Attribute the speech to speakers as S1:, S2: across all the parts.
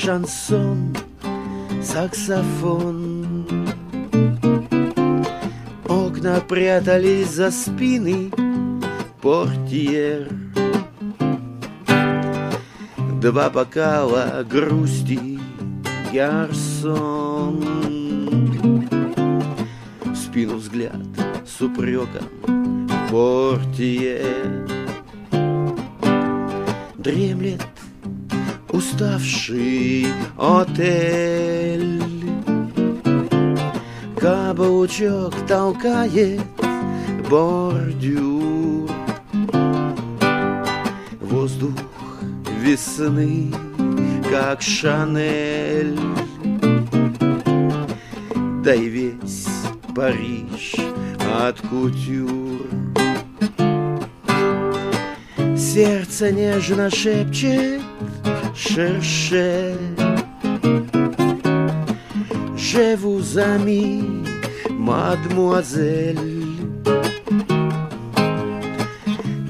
S1: Шансон, саксофон. Окна прятались за спины портьер. Два бокала грусти, гарсон. В спину взгляд с упреком портьер. Дремлет уставший отель. Каблучок толкает бордюр. Воздух весны, как Шанель. Да и весь Париж от кутюр. Сердце нежно шепчет cherchez Je vous aime, мадмуазель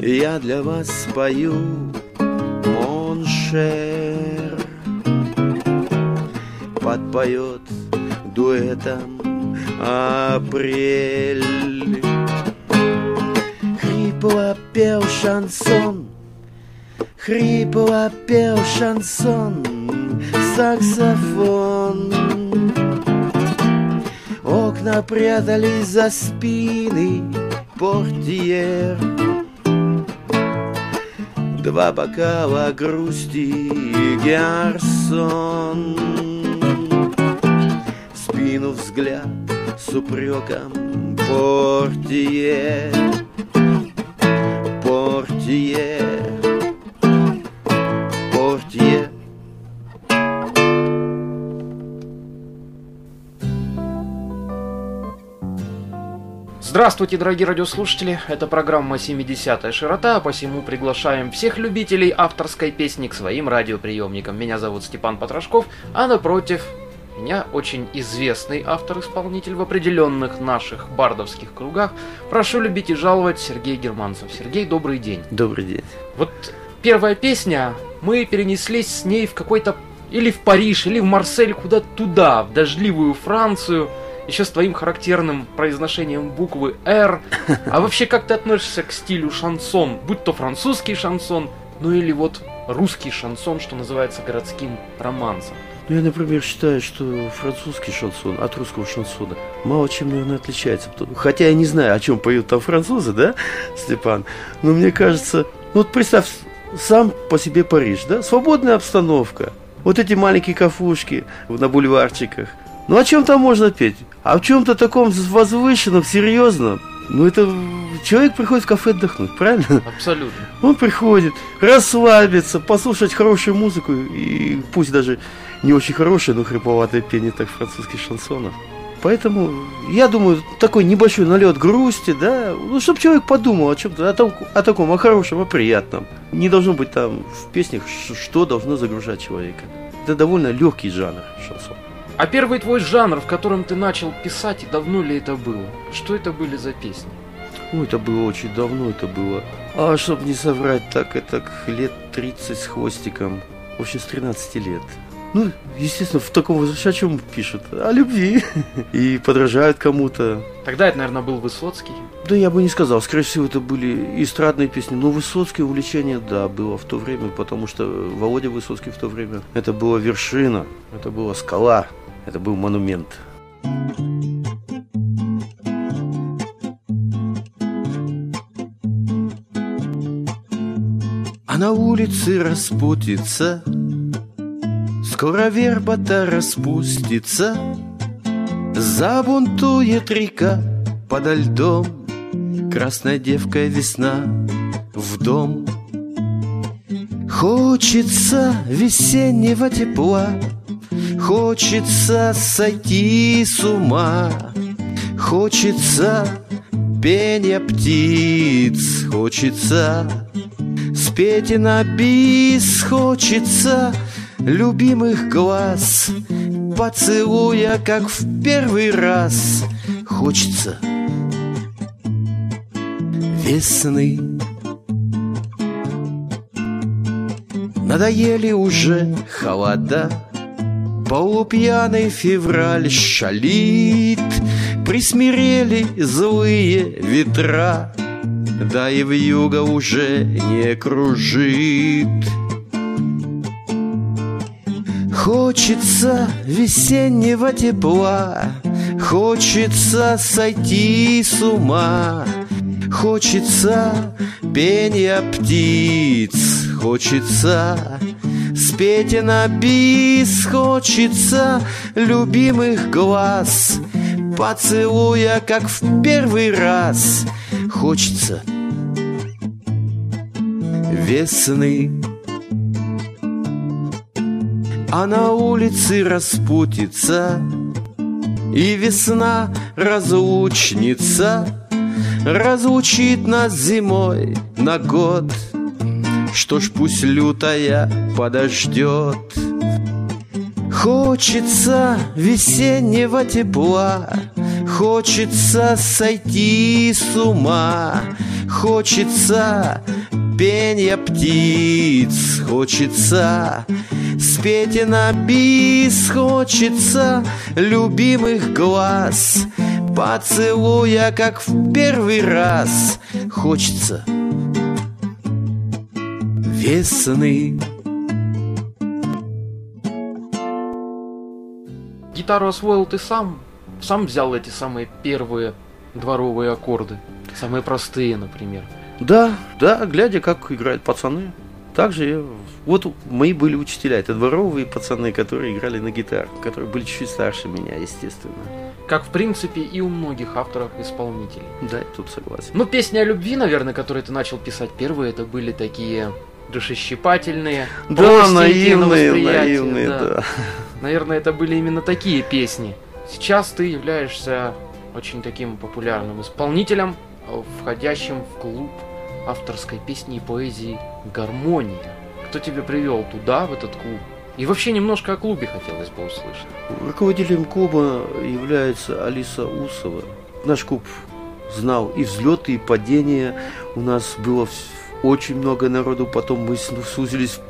S1: Я для вас спою mon cher Подпоет дуэтом апрель. Хрипло пел шансон Хрипло пел шансон Саксофон. Окна прятались за спины портьер. Два бокала грусти и гарсон. В спину взгляд с упреком Портье. Портье
S2: Здравствуйте, дорогие радиослушатели! Это программа «70-я широта», посему приглашаем всех любителей авторской песни к своим радиоприемникам. Меня зовут Степан Потрошков, а напротив меня очень известный автор-исполнитель в определенных наших бардовских кругах. Прошу любить и жаловать Сергей Германцев. Сергей, добрый день.
S1: Добрый день.
S2: Вот первая песня, мы перенеслись с ней в какой-то или в Париж, или в Марсель, куда-то туда, в дождливую Францию – еще с твоим характерным произношением буквы «Р». А вообще, как ты относишься к стилю шансон? Будь то французский шансон, ну или вот русский шансон, что называется городским романсом.
S1: Ну, я, например, считаю, что французский шансон от русского шансона мало чем, наверное, отличается. Хотя я не знаю, о чем поют там французы, да, Степан? Но мне кажется, ну вот представь, сам по себе Париж, да, свободная обстановка. Вот эти маленькие кафушки на бульварчиках – ну о чем там можно петь? А в чем-то таком возвышенном, серьезном. Ну это человек приходит в кафе отдохнуть, правильно?
S2: Абсолютно.
S1: Он приходит расслабиться, послушать хорошую музыку и пусть даже не очень хорошее, но хрипловатое пение так французских шансонов. Поэтому, я думаю, такой небольшой налет грусти, да, ну, чтобы человек подумал о чем-то, о, том, о таком, о хорошем, о приятном. Не должно быть там в песнях, что должно загружать человека. Это довольно легкий жанр шансон.
S2: А первый твой жанр, в котором ты начал писать, и давно ли это было? Что это были за песни?
S1: Ой, это было очень давно, это было. А чтобы не соврать, так это лет 30 с хвостиком. В общем, с 13 лет. Ну, естественно, в таком возрасте о чем пишут? О любви. И подражают кому-то.
S2: Тогда это, наверное, был Высоцкий.
S1: Да я бы не сказал. Скорее всего, это были эстрадные песни. Но Высоцкий увлечение, да, было в то время, потому что Володя Высоцкий в то время, это была вершина, это была скала. Это был монумент. А на улице распутится, Скоро верба-то распустится, Забунтует река подо льдом, Красная девка весна в дом. Хочется весеннего тепла, Хочется сойти с ума, хочется пения птиц, хочется спеть на бис, хочется любимых глаз, поцелуя, как в первый раз, хочется весны. Надоели уже холода Полупьяный февраль шалит Присмирели злые ветра Да и в юго уже не кружит. Хочется весеннего тепла Хочется сойти с ума Хочется пения птиц Хочется спеть на бис Хочется любимых глаз. Поцелуя, как в первый раз. Хочется весны. А на улице распутится И весна разлучница. Разлучит нас зимой на год Что ж пусть лютая подождет Хочется весеннего тепла Хочется сойти с ума Хочется пения птиц Хочется спеть на бис Хочется любимых глаз Поцелуя, как в первый раз. Хочется весны
S2: Гитару освоил ты сам? Сам взял эти самые первые дворовые аккорды? Самые простые, например.
S1: Да, да, глядя, как играют пацаны. Также я... Вот мои были учителя, это дворовые пацаны, которые играли на гитаре, которые были чуть старше меня, естественно.
S2: Как, в принципе, и у многих авторов-исполнителей.
S1: Да, я тут согласен.
S2: Ну, песни о любви, наверное, которые ты начал писать первые, это были такие душещипательные,
S1: да, наивные, наивные, да. да.
S2: Наверное, это были именно такие песни. Сейчас ты являешься очень таким популярным исполнителем, входящим в клуб авторской песни и поэзии «Гармония». Кто тебя привел туда, в этот клуб? И вообще немножко о клубе хотелось бы услышать.
S1: Руководителем клуба является Алиса Усова. Наш клуб знал и взлеты, и падения. У нас было очень много народу, потом мы сузились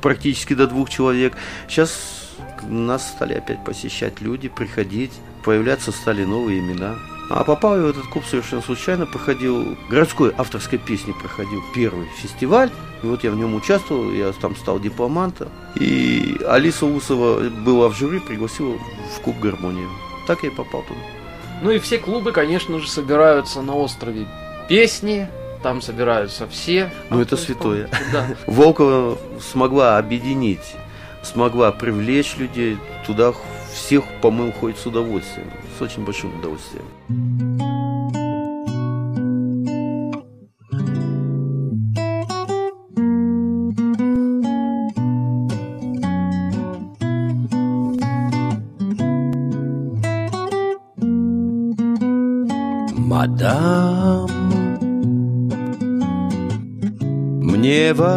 S1: практически до двух человек. Сейчас нас стали опять посещать люди, приходить, появляться стали новые имена. А попал я в этот клуб совершенно случайно, проходил, городской авторской песни проходил первый фестиваль, и вот я в нем участвовал, я там стал дипломантом, и Алиса Усова была в жюри, пригласила в клуб «Гармония». Так я и попал туда.
S2: Ну и все клубы, конечно же, собираются на острове песни, там собираются все.
S1: Ну это святое. Да. Волкова смогла объединить, смогла привлечь людей, туда всех, по-моему, ходит с удовольствием, с очень большим удовольствием.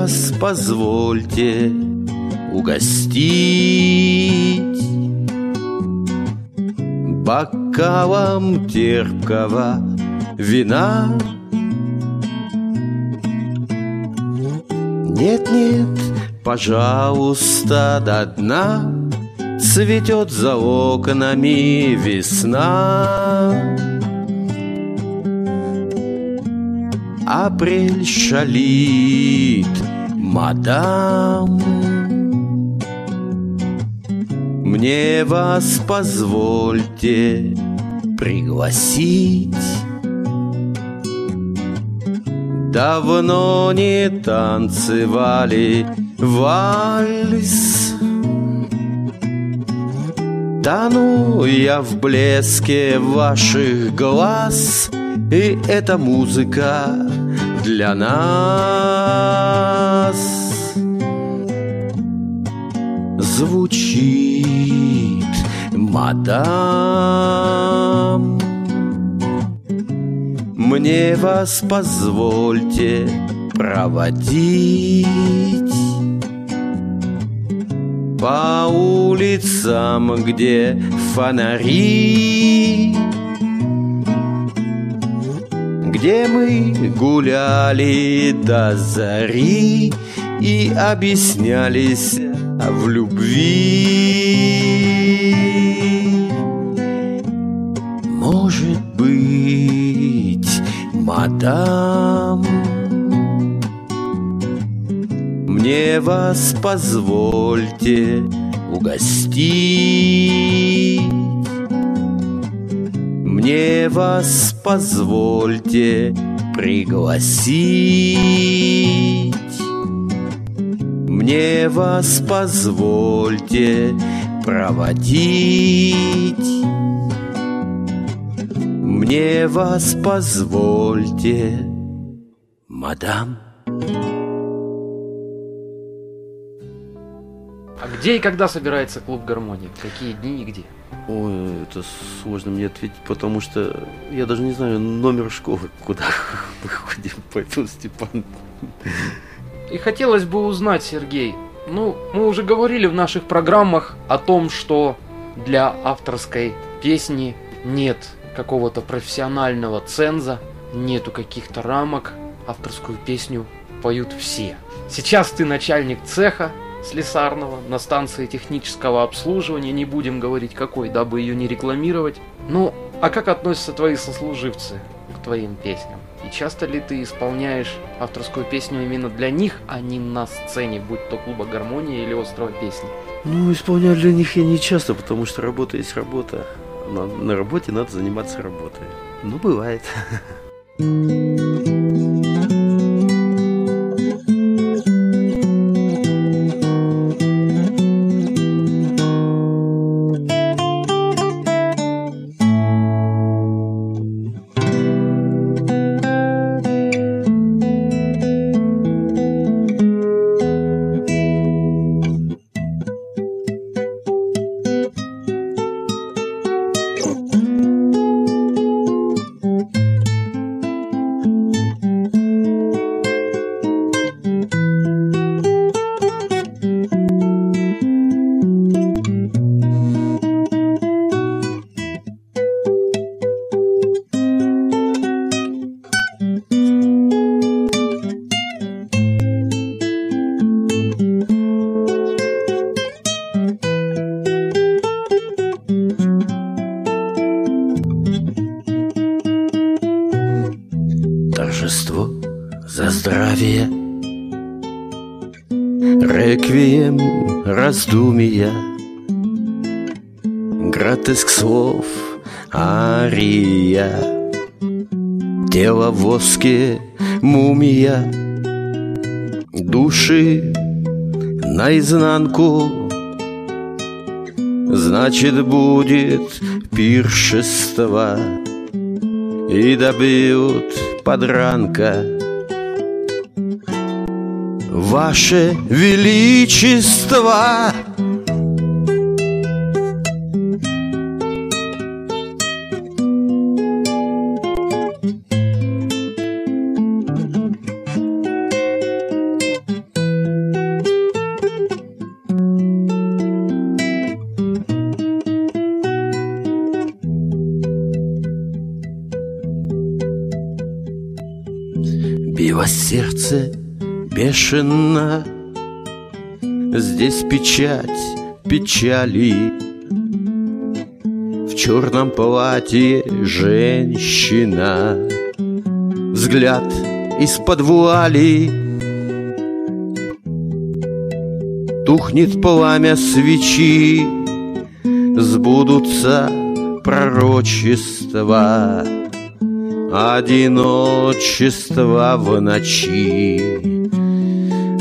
S1: Вас позвольте угостить бокалом терпкого вина. Нет-нет, пожалуйста, до дна Цветет за окнами весна. Апрель шалит, мадам. Мне вас позвольте пригласить Давно не танцевали вальс Тону я в блеске ваших глаз И эта музыка для нас звучит, мадам. Мне вас позвольте проводить по улицам, где фонари, где мы гуляли до зари и объяснялись в любви. Может быть, мадам, мне вас позвольте угостить. Мне вас позвольте пригласить. Мне вас позвольте проводить. Мне вас позвольте, мадам.
S2: Где и когда собирается клуб гармонии? Какие дни и где?
S1: Ой, это сложно мне ответить, потому что я даже не знаю номер школы, куда мы ходим, поэтому Степан.
S2: И хотелось бы узнать, Сергей, ну, мы уже говорили в наших программах о том, что для авторской песни нет какого-то профессионального ценза, нету каких-то рамок, авторскую песню поют все. Сейчас ты начальник цеха, слесарного на станции технического обслуживания, не будем говорить какой, дабы ее не рекламировать. Ну, а как относятся твои сослуживцы к твоим песням? И часто ли ты исполняешь авторскую песню именно для них, а не на сцене, будь то клуба гармонии или острова песни?
S1: Ну, исполняю для них я не часто, потому что работа есть работа. На, на работе надо заниматься работой. Ну, бывает. торжество за здравие. Реквием раздумия, гротеск слов, ария, Тело в воске, мумия, Души наизнанку, Значит, будет пиршество И добьют подранка. Ваше Величество! Сердце бешено. Здесь печать печали. В черном платье женщина. Взгляд из-под вуали. Тухнет пламя свечи. Сбудутся пророчества Одиночество в ночи.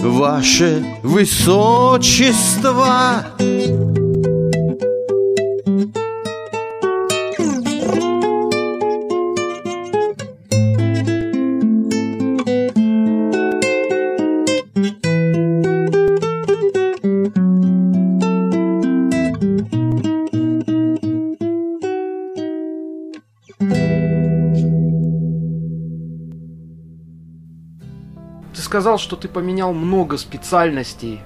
S1: Ваше Высочество
S2: сказал, что ты поменял много специальностей.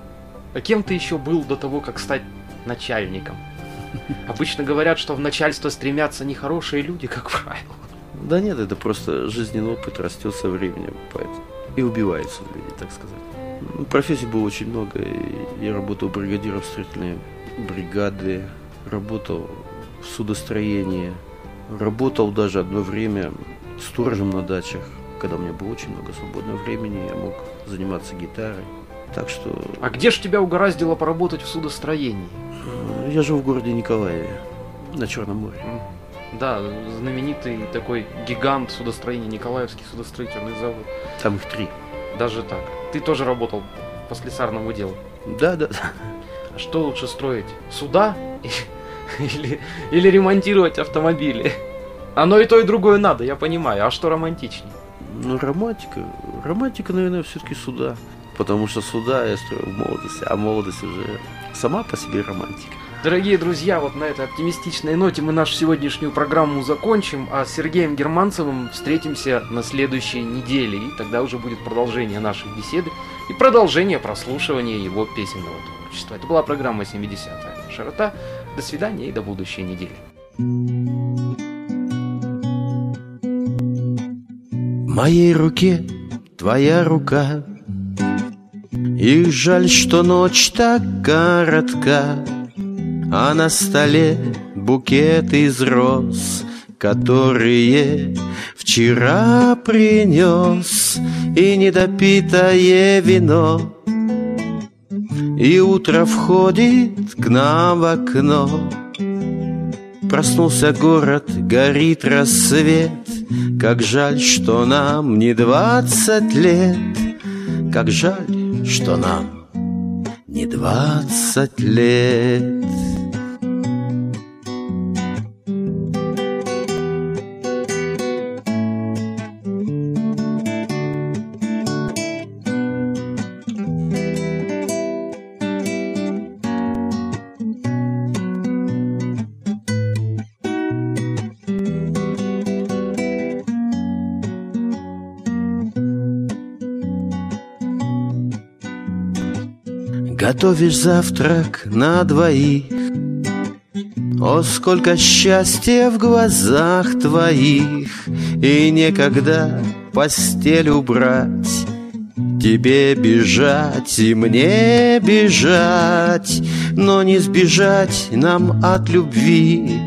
S2: А кем ты еще был до того, как стать начальником? Обычно говорят, что в начальство стремятся нехорошие люди, как правило.
S1: Да нет, это просто жизненный опыт растет со временем, поэтому и убиваются люди, так сказать. Ну, профессий было очень много. Я работал бригадиром строительной бригады, работал в судостроении, работал даже одно время сторожем на дачах. Когда у меня было очень много свободного времени, я мог заниматься гитарой. Так что...
S2: А где же тебя угораздило поработать в судостроении?
S1: Я жил в городе Николаеве, на Черном море.
S2: Да, знаменитый такой гигант судостроения, Николаевский судостроительный завод.
S1: Там их три.
S2: Даже так. Ты тоже работал по слесарному делу?
S1: Да, да.
S2: А что лучше строить? Суда или, или ремонтировать автомобили? Оно и то, и другое надо, я понимаю. А что романтичнее?
S1: Ну, романтика. Романтика, наверное, все-таки суда. Потому что суда я строил в молодости, а молодость уже сама по себе романтика.
S2: Дорогие друзья, вот на этой оптимистичной ноте мы нашу сегодняшнюю программу закончим, а с Сергеем Германцевым встретимся на следующей неделе, и тогда уже будет продолжение нашей беседы и продолжение прослушивания его песенного творчества. Это была программа 70-я широта. До свидания и до будущей недели.
S1: Моей руке твоя рука, И жаль, что ночь так коротка, А на столе букет из роз, Которые вчера принес, И недопитое вино, И утро входит к нам в окно. Проснулся город, горит рассвет, как жаль, что нам не двадцать лет, Как жаль, что нам не двадцать лет. Готовишь завтрак на двоих. О, сколько счастья в глазах твоих! И некогда постель убрать. Тебе бежать и мне бежать Но не сбежать нам от любви.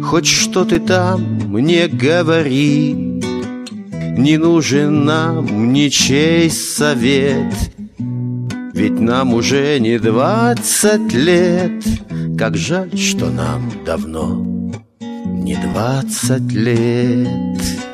S1: Хоть что ты там мне говори Не нужен нам ничей совет ведь нам уже не двадцать лет. Как жаль, что нам давно не двадцать лет